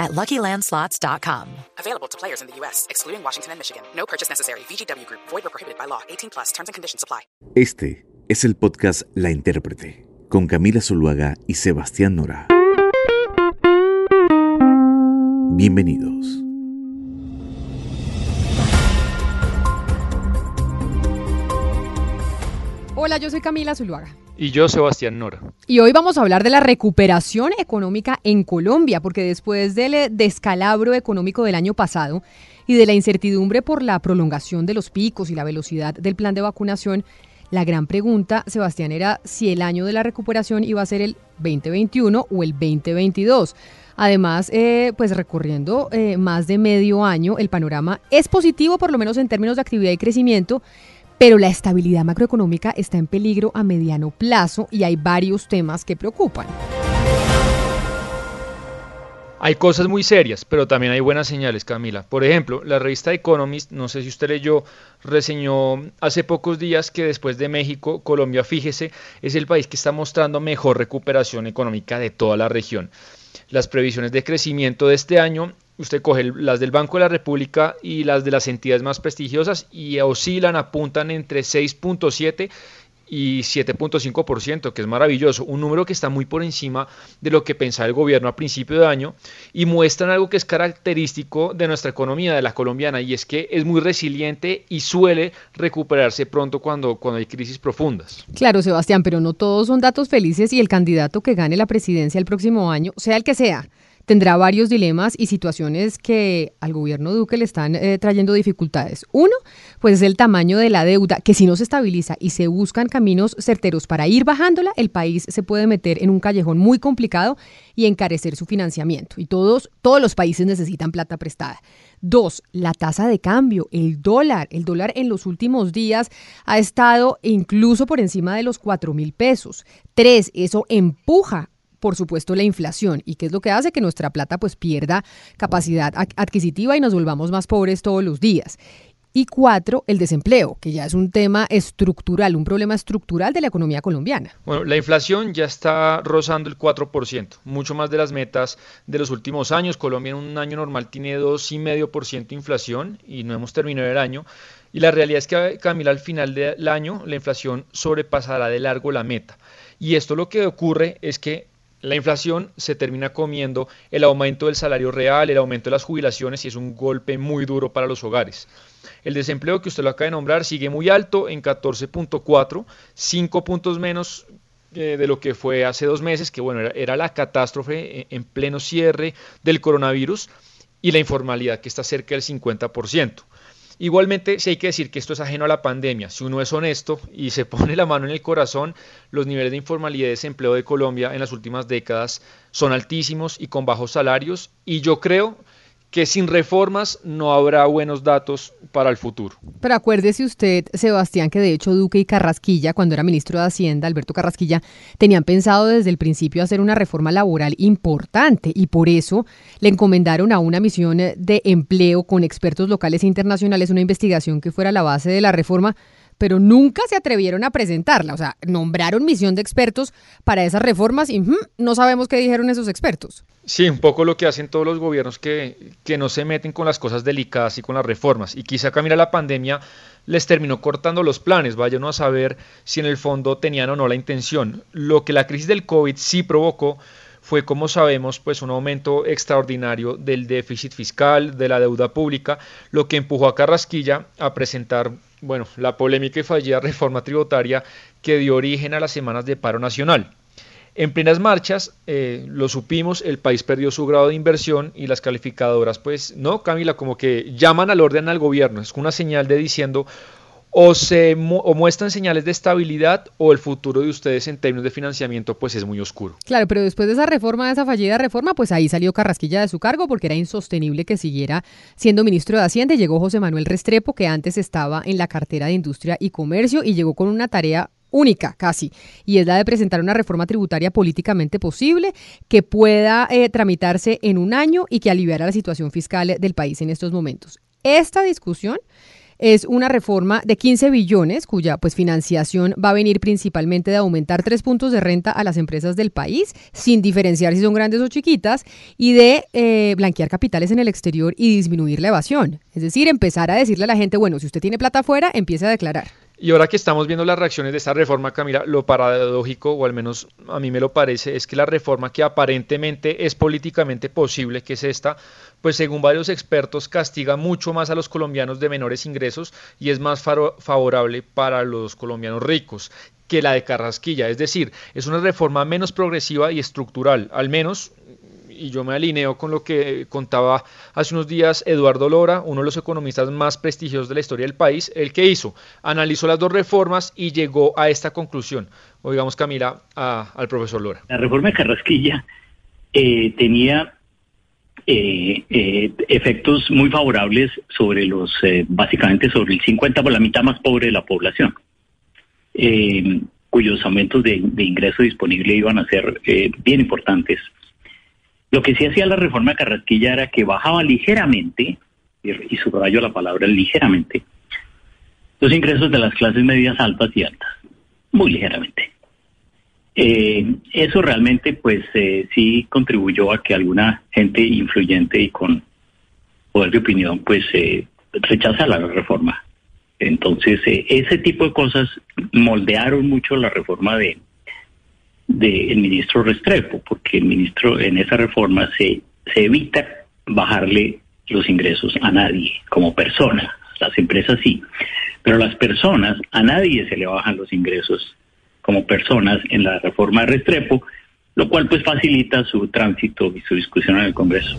at LuckyLandSlots.com. Available to players in the U.S., excluding Washington and Michigan. No purchase necessary. VGW Group. Void or prohibited by law. 18 plus. Terms and conditions apply. Este es el podcast La Intérprete, con Camila Zuluaga y Sebastián Nora. Bienvenidos. Hola, yo soy Camila Zuluaga. Y yo, Sebastián Nora. Y hoy vamos a hablar de la recuperación económica en Colombia, porque después del eh, descalabro económico del año pasado y de la incertidumbre por la prolongación de los picos y la velocidad del plan de vacunación, la gran pregunta, Sebastián, era si el año de la recuperación iba a ser el 2021 o el 2022. Además, eh, pues recorriendo eh, más de medio año, el panorama es positivo, por lo menos en términos de actividad y crecimiento, pero la estabilidad macroeconómica está en peligro a mediano plazo y hay varios temas que preocupan. Hay cosas muy serias, pero también hay buenas señales, Camila. Por ejemplo, la revista Economist, no sé si usted leyó, reseñó hace pocos días que después de México, Colombia, fíjese, es el país que está mostrando mejor recuperación económica de toda la región. Las previsiones de crecimiento de este año usted coge las del Banco de la República y las de las entidades más prestigiosas y oscilan, apuntan entre 6.7 y 7.5%, que es maravilloso, un número que está muy por encima de lo que pensaba el gobierno a principio de año y muestran algo que es característico de nuestra economía, de la colombiana, y es que es muy resiliente y suele recuperarse pronto cuando, cuando hay crisis profundas. Claro, Sebastián, pero no todos son datos felices y el candidato que gane la presidencia el próximo año, sea el que sea, tendrá varios dilemas y situaciones que al gobierno Duque le están eh, trayendo dificultades. Uno, pues es el tamaño de la deuda, que si no se estabiliza y se buscan caminos certeros para ir bajándola, el país se puede meter en un callejón muy complicado y encarecer su financiamiento. Y todos, todos los países necesitan plata prestada. Dos, la tasa de cambio, el dólar. El dólar en los últimos días ha estado incluso por encima de los cuatro mil pesos. Tres, eso empuja por supuesto, la inflación. ¿Y qué es lo que hace? Que nuestra plata pues pierda capacidad adquisitiva y nos volvamos más pobres todos los días. Y cuatro, el desempleo, que ya es un tema estructural, un problema estructural de la economía colombiana. Bueno, la inflación ya está rozando el 4%, mucho más de las metas de los últimos años. Colombia en un año normal tiene 2,5% de inflación y no hemos terminado el año. Y la realidad es que, Camila, al final del año la inflación sobrepasará de largo la meta. Y esto lo que ocurre es que la inflación se termina comiendo el aumento del salario real, el aumento de las jubilaciones y es un golpe muy duro para los hogares. El desempleo que usted lo acaba de nombrar sigue muy alto en 14.4, 5 puntos menos eh, de lo que fue hace dos meses, que bueno, era, la catástrofe en pleno cierre del coronavirus y la informalidad que está cerca del 50%. Igualmente, sí hay que decir que esto es ajeno a la pandemia. Si uno es honesto y se pone la mano en el corazón, los niveles de informalidad y desempleo de Colombia en las últimas décadas son altísimos y con bajos salarios. Y yo creo que sin reformas no habrá buenos datos para el futuro. Pero acuérdese usted, Sebastián, que de hecho Duque y Carrasquilla, cuando era ministro de Hacienda, Alberto Carrasquilla, tenían pensado desde el principio hacer una reforma laboral importante y por eso le encomendaron a una misión de empleo con expertos locales e internacionales una investigación que fuera la base de la reforma pero nunca se atrevieron a presentarla. O sea, nombraron misión de expertos para esas reformas y no sabemos qué dijeron esos expertos. Sí, un poco lo que hacen todos los gobiernos que, que no se meten con las cosas delicadas y con las reformas. Y quizá mira la pandemia les terminó cortando los planes, vayan a saber si en el fondo tenían o no la intención. Lo que la crisis del COVID sí provocó fue, como sabemos, pues un aumento extraordinario del déficit fiscal, de la deuda pública, lo que empujó a Carrasquilla a presentar bueno, la polémica y fallida reforma tributaria que dio origen a las semanas de paro nacional. En plenas marchas, eh, lo supimos, el país perdió su grado de inversión y las calificadoras, pues, no, Camila, como que llaman al orden al gobierno. Es una señal de diciendo, o, se o muestran señales de estabilidad o el futuro de ustedes en términos de financiamiento pues es muy oscuro. Claro, pero después de esa reforma, de esa fallida reforma, pues ahí salió Carrasquilla de su cargo porque era insostenible que siguiera siendo ministro de Hacienda. Llegó José Manuel Restrepo, que antes estaba en la cartera de Industria y Comercio y llegó con una tarea única casi, y es la de presentar una reforma tributaria políticamente posible que pueda eh, tramitarse en un año y que aliviara la situación fiscal del país en estos momentos. Esta discusión es una reforma de 15 billones cuya pues financiación va a venir principalmente de aumentar tres puntos de renta a las empresas del país sin diferenciar si son grandes o chiquitas y de eh, blanquear capitales en el exterior y disminuir la evasión. Es decir, empezar a decirle a la gente, bueno, si usted tiene plata afuera, empiece a declarar. Y ahora que estamos viendo las reacciones de esta reforma, Camila, lo paradójico, o al menos a mí me lo parece, es que la reforma que aparentemente es políticamente posible, que es esta, pues según varios expertos castiga mucho más a los colombianos de menores ingresos y es más favorable para los colombianos ricos que la de Carrasquilla. Es decir, es una reforma menos progresiva y estructural, al menos y yo me alineo con lo que contaba hace unos días Eduardo Lora, uno de los economistas más prestigiosos de la historia del país, el que hizo, analizó las dos reformas y llegó a esta conclusión. Oigamos, Camila, al profesor Lora. La reforma de Carrasquilla eh, tenía eh, eh, efectos muy favorables sobre los, básicamente sobre el 50 por la mitad más pobre de la población, cuyos aumentos de, de, ingreso disponible iban a ser bien importantes lo que sí hacía la reforma de Carrasquilla era que bajaba ligeramente, y subrayo la palabra ligeramente, los ingresos de las clases medias altas y altas, muy ligeramente. Eh, eso realmente pues eh, sí contribuyó a que alguna gente influyente y con poder de opinión pues eh, rechazara la reforma. Entonces ese tipo de cosas moldearon mucho la reforma de, del ministro Restrepo, porque el ministro en esa reforma se, se evita bajarle los ingresos a nadie como persona, las empresas sí, pero las personas, a nadie se le bajan los ingresos como personas en la reforma de Restrepo, lo cual pues facilita su tránsito y su discusión en el Congreso.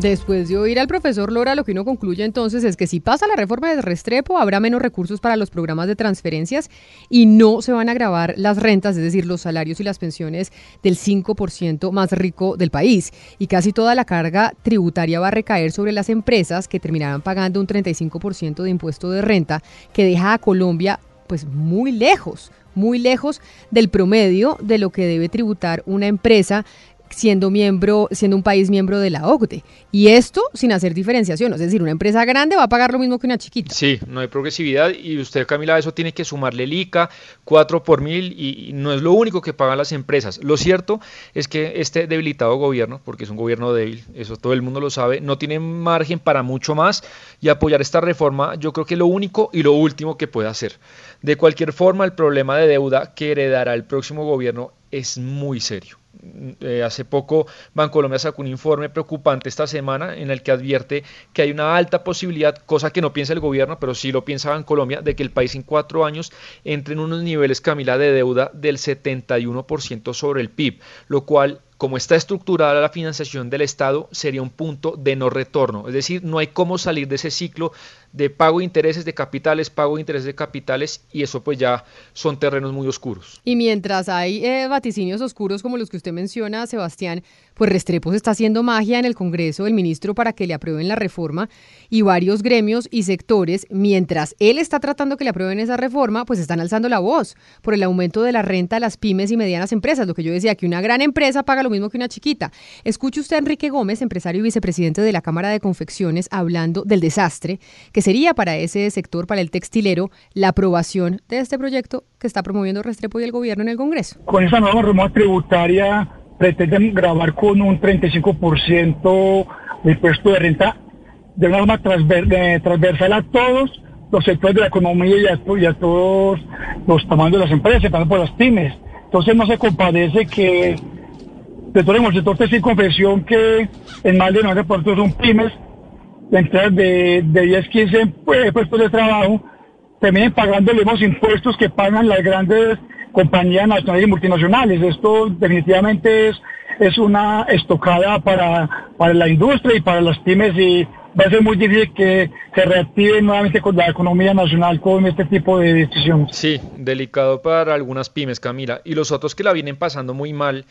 Después de oír al profesor Lora, lo que uno concluye entonces es que si pasa la reforma de Restrepo, habrá menos recursos para los programas de transferencias y no se van a grabar las rentas, es decir, los salarios y las pensiones del 5% más rico del país. Y casi toda la carga tributaria va a recaer sobre las empresas que terminarán pagando un 35% de impuesto de renta, que deja a Colombia pues muy lejos muy lejos del promedio de lo que debe tributar una empresa siendo miembro, siendo un país miembro de la OCDE. Y esto sin hacer diferenciación, es decir, una empresa grande va a pagar lo mismo que una chiquita. Sí, no hay progresividad y usted, Camila, eso tiene que sumarle el ICA, 4 por mil y, no es lo único que pagan las empresas. Lo cierto es que este debilitado gobierno, porque es un gobierno débil, eso todo el mundo lo sabe, no tiene margen para mucho más y apoyar esta reforma yo creo que es lo único y lo último que puede hacer. De cualquier forma, el problema de deuda que heredará el próximo gobierno es muy serio. Eh, hace poco Bancolombia sacó un informe preocupante esta semana en el que advierte que hay una alta posibilidad, cosa que no piensa el gobierno, pero sí lo piensa Bancolombia, de que el país en cuatro años entre en unos niveles, Camila, de deuda del 71% sobre el PIB, lo cual como está estructurada la financiación del Estado, sería un punto de no retorno. Es decir, no hay cómo salir de ese ciclo de pago de intereses de capitales, pago de intereses de capitales, y eso pues ya son terrenos muy oscuros. Y mientras hay eh, vaticinios oscuros como los que usted menciona, Sebastián, pues Restrepo está haciendo magia en el Congreso del ministro para que le aprueben la reforma y varios gremios y sectores, mientras él está tratando que le aprueben esa reforma, pues están alzando la voz por el aumento de la renta a las pymes y medianas empresas, lo que yo decía, que una gran empresa paga lo mismo que una chiquita. Escuche usted a Enrique Gómez, empresario y vicepresidente de la Cámara de Confecciones, hablando del desastre que sería para ese sector, para el textilero, la aprobación de este proyecto que está promoviendo Restrepo y el gobierno en el Congreso. Con esa nueva reforma tributaria pretenden grabar con un 35% el impuesto de renta de una forma transversal a todos los sectores de la economía y a, todos los tamaños de las empresas, también por las pymes. Entonces no se compadece que de todo el sector textil confesión que en más de 90% son pymes, entradas de, de 10, 15 pues, puestos de trabajo, terminen pagando los mismos impuestos que pagan las grandes compañías nacionales y multinacionales. Esto definitivamente es, es una estocada para, para la industria y para las pymes y va a ser muy difícil que se reactive nuevamente con la economía nacional con este tipo de decisiones. Sí, delicado para algunas pymes, Camila. Y los otros que la vienen pasando muy mal,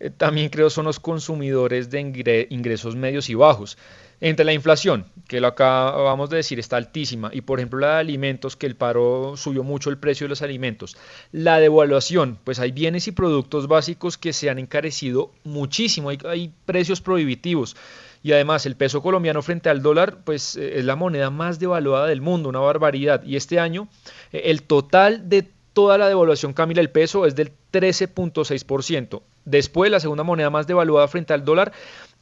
eh, también creo son los consumidores de ingresos medios y bajos. Entre la inflación, que lo acabamos de decir está altísima, y por ejemplo la de alimentos, que el paro subió mucho el precio de los alimentos, la devaluación, pues hay bienes y productos básicos que se han encarecido muchísimo, hay, precios prohibitivos y además el peso colombiano frente al dólar pues eh, es la moneda más devaluada del mundo, una barbaridad. Y este año eh, el total de toda la devaluación, Camila, el peso es del 13.6%. Después la segunda moneda más devaluada frente al dólar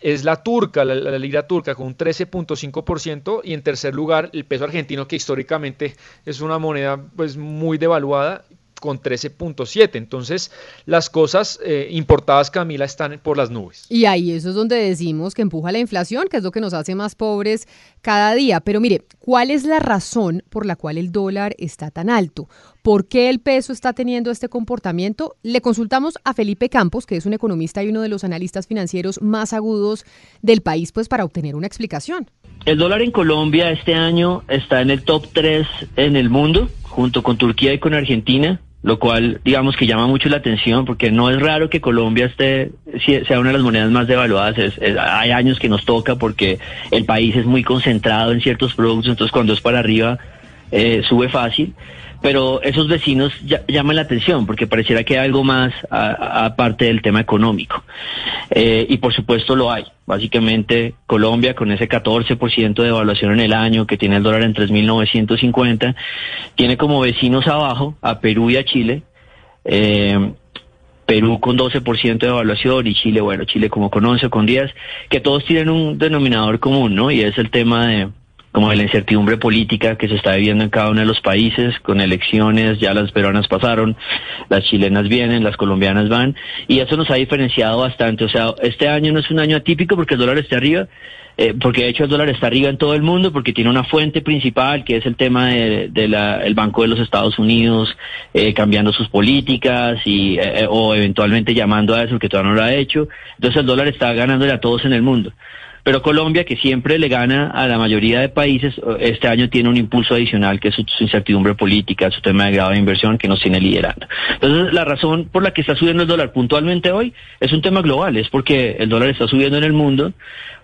es la turca, la, lira turca con un 13.5% y en tercer lugar el peso argentino que históricamente es una moneda pues muy devaluada con 13.7. Entonces, las cosas eh, importadas, Camila, están por las nubes. Y ahí eso es donde decimos que empuja la inflación, que es lo que nos hace más pobres cada día. Pero mire, ¿cuál es la razón por la cual el dólar está tan alto? ¿Por qué el peso está teniendo este comportamiento? Le consultamos a Felipe Campos, que es un economista y uno de los analistas financieros más agudos del país, pues para obtener una explicación. El dólar en Colombia este año está en el top 3 en el mundo, junto con Turquía y con Argentina lo cual digamos que llama mucho la atención porque no es raro que Colombia esté sea una de las monedas más devaluadas. Hay años que nos toca porque el país es muy concentrado en ciertos productos entonces cuando es para arriba eh, sube fácil pero esos vecinos llaman la atención porque pareciera que hay algo más aparte del tema económico. Eh, y por supuesto lo hay. Básicamente Colombia con ese 14% de evaluación en el año que tiene el dólar en 3.950, tiene como vecinos abajo a Perú y a Chile. Eh, Perú con 12% de evaluación y Chile, bueno, Chile como con 11 o con 10, que todos tienen un denominador común, ¿no? Y es el tema de, como de la incertidumbre política que se está viviendo en cada uno de los países, con elecciones, ya las peruanas pasaron, las chilenas vienen, las colombianas van, y eso nos ha diferenciado bastante. O sea, este año no es un año atípico porque el dólar está arriba, eh, porque de hecho el dólar está arriba en todo el mundo, porque tiene una fuente principal que es el tema del de, el Banco de los Estados Unidos eh, cambiando sus políticas y eh, o eventualmente llamando a eso que todavía no lo ha hecho. Entonces el dólar está ganándole a todos en el mundo. Pero Colombia, que siempre le gana a la mayoría de países, este año tiene un impulso adicional que es su, incertidumbre política, su tema de grado de inversión que nos tiene liderando. Entonces, la razón por la que está subiendo el dólar puntualmente hoy es un tema global, es porque el dólar está subiendo en el mundo,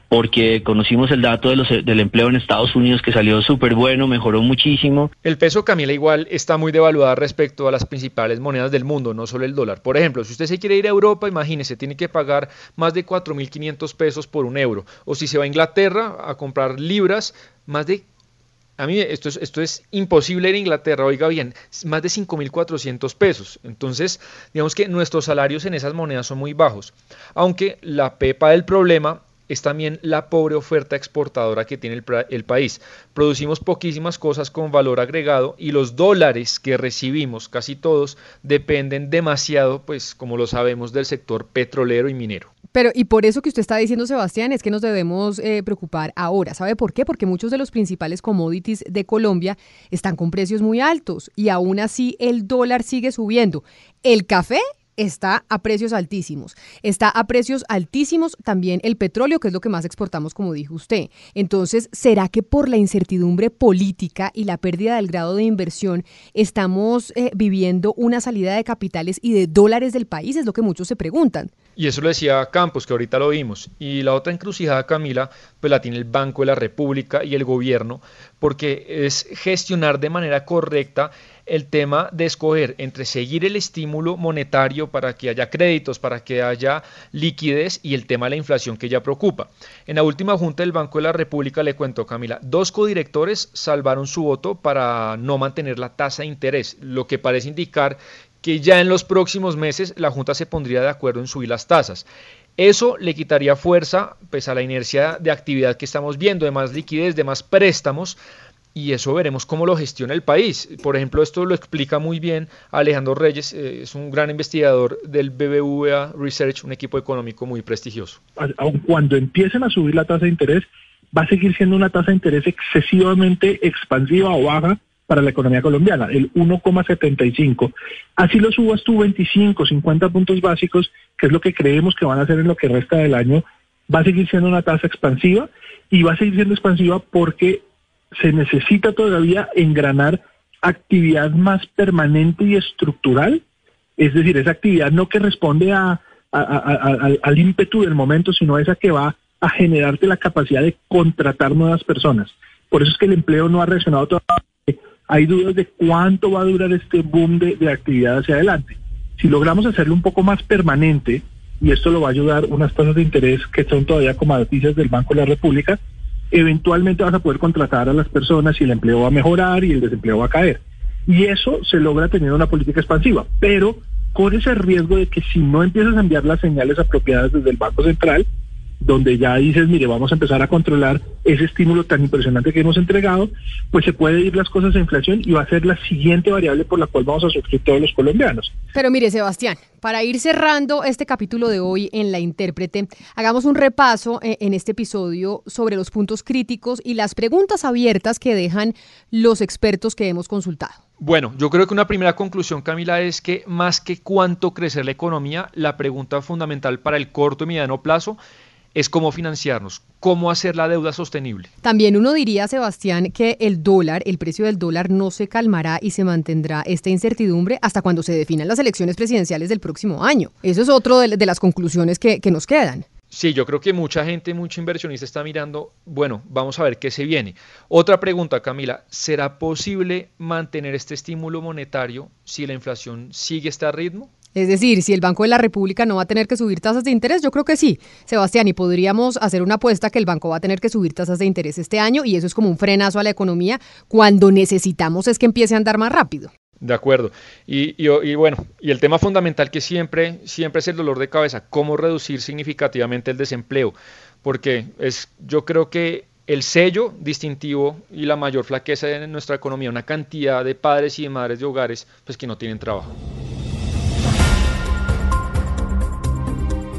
porque conocimos el dato de los, del empleo en Estados Unidos que salió súper bueno, mejoró muchísimo. El peso, Camila, igual está muy devaluado respecto a las principales monedas del mundo, no solo el dólar. Por ejemplo, si usted se quiere ir a Europa, imagínese, tiene que pagar más de 4.500 pesos por un euro. O si se va a Inglaterra a comprar libras, más de a mí esto es, esto es imposible Inglaterra, oiga bien, más de 5.400 pesos. Entonces, digamos que nuestros salarios en esas monedas son muy bajos. Aunque la pepa del problema es también la pobre oferta exportadora que tiene el, país. Producimos poquísimas cosas con valor agregado y los dólares que recibimos, casi todos, dependen demasiado, pues como lo sabemos, del sector petrolero y minero. Pero, y por eso que usted está diciendo, Sebastián, es que nos debemos eh, preocupar ahora. ¿Sabe por qué? Porque muchos de los principales commodities de Colombia están con precios muy altos y aún así el dólar sigue subiendo. El café está a precios altísimos. Está a precios altísimos también el petróleo, que es lo que más exportamos, como dijo usted. Entonces, ¿será que por la incertidumbre política y la pérdida del grado de inversión estamos eh, viviendo una salida de capitales y de dólares del país? Es lo que muchos se preguntan. Y eso lo decía Campos, que ahorita lo vimos. Y la otra encrucijada, Camila, pues la tiene el Banco de la República y el gobierno, porque es gestionar de manera correcta el tema de escoger entre seguir el estímulo monetario para que haya créditos, para que haya liquidez y el tema de la inflación que ya preocupa. En la última junta del Banco de la República, le cuento Camila, dos codirectores salvaron su voto para no mantener la tasa de interés, lo que parece indicar que ya en los próximos meses la Junta se pondría de acuerdo en subir las tasas. Eso le quitaría fuerza pues, a la inercia de actividad que estamos viendo, de más liquidez, de más préstamos, y eso veremos cómo lo gestiona el país. Por ejemplo, esto lo explica muy bien Alejandro Reyes, eh, es un gran investigador del BBVA Research, un equipo económico muy prestigioso. Aun cuando empiecen a subir la tasa de interés, va a seguir siendo una tasa de interés excesivamente expansiva o baja para la economía colombiana, el 1,75. Así lo subas tú 25, 50 puntos básicos, que es lo que creemos que van a hacer en lo que resta del año, va a seguir siendo una tasa expansiva y va a seguir siendo expansiva porque se necesita todavía engranar actividad más permanente y estructural, es decir, esa actividad no que responde a, al ímpetu del momento, sino esa que va a generarte la capacidad de contratar nuevas personas. Por eso es que el empleo no ha reaccionado todavía. Hay dudas de cuánto va a durar este boom de, de actividad hacia adelante. Si logramos hacerlo un poco más permanente, y esto lo va a ayudar unas tasas de interés que son todavía como noticias del Banco de la República, eventualmente vas a poder contratar a las personas y el empleo va a mejorar y el desempleo va a caer. Y eso se logra teniendo una política expansiva, pero con ese riesgo de que si no empiezas a enviar las señales apropiadas desde el Banco Central, donde ya dices, mire, vamos a empezar a controlar ese estímulo tan impresionante que hemos entregado, pues se puede ir las cosas a inflación y va a ser la siguiente variable por la cual vamos a sufrir todos los colombianos. Pero mire, Sebastián, para ir cerrando este capítulo de hoy en La Intérprete, hagamos un repaso eh, en este episodio sobre los puntos críticos y las preguntas abiertas que dejan los expertos que hemos consultado. Bueno, yo creo que una primera conclusión, Camila, es que más que cuánto crecer la economía, la pregunta fundamental para el corto y mediano plazo es cómo financiarnos, cómo hacer la deuda sostenible. También uno diría, Sebastián, que el dólar, el precio del dólar no se calmará y se mantendrá esta incertidumbre hasta cuando se definan las elecciones presidenciales del próximo año. Eso es otro de, las conclusiones que, que nos quedan. Sí, yo creo que mucha gente, mucho inversionista está mirando, bueno, vamos a ver qué se viene. Otra pregunta, Camila, ¿será posible mantener este estímulo monetario si la inflación sigue este ritmo? Es decir, si el Banco de la República no va a tener que subir tasas de interés, yo creo que sí, Sebastián, y podríamos hacer una apuesta que el banco va a tener que subir tasas de interés este año y eso es como un frenazo a la economía cuando necesitamos es que empiece a andar más rápido. De acuerdo. Y, bueno, y el tema fundamental que siempre, siempre es el dolor de cabeza, cómo reducir significativamente el desempleo, porque es, yo creo que el sello distintivo y la mayor flaqueza de nuestra economía, una cantidad de padres y de madres de hogares, pues que no tienen trabajo.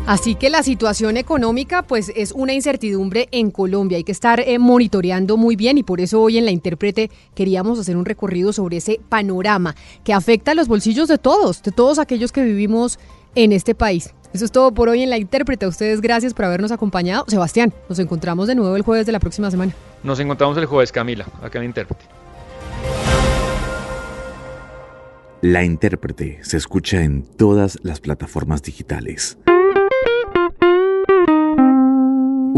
Así que la situación económica pues es una incertidumbre en Colombia. Hay que estar eh, monitoreando muy bien y por eso hoy en la intérprete queríamos hacer un recorrido sobre ese panorama que afecta a los bolsillos de todos, de todos aquellos que vivimos en este país. Eso es todo por hoy en la intérprete. A ustedes gracias por habernos acompañado. Sebastián, nos encontramos de nuevo el jueves de la próxima semana. Nos encontramos el jueves, Camila, acá en la intérprete. La intérprete se escucha en todas las plataformas digitales.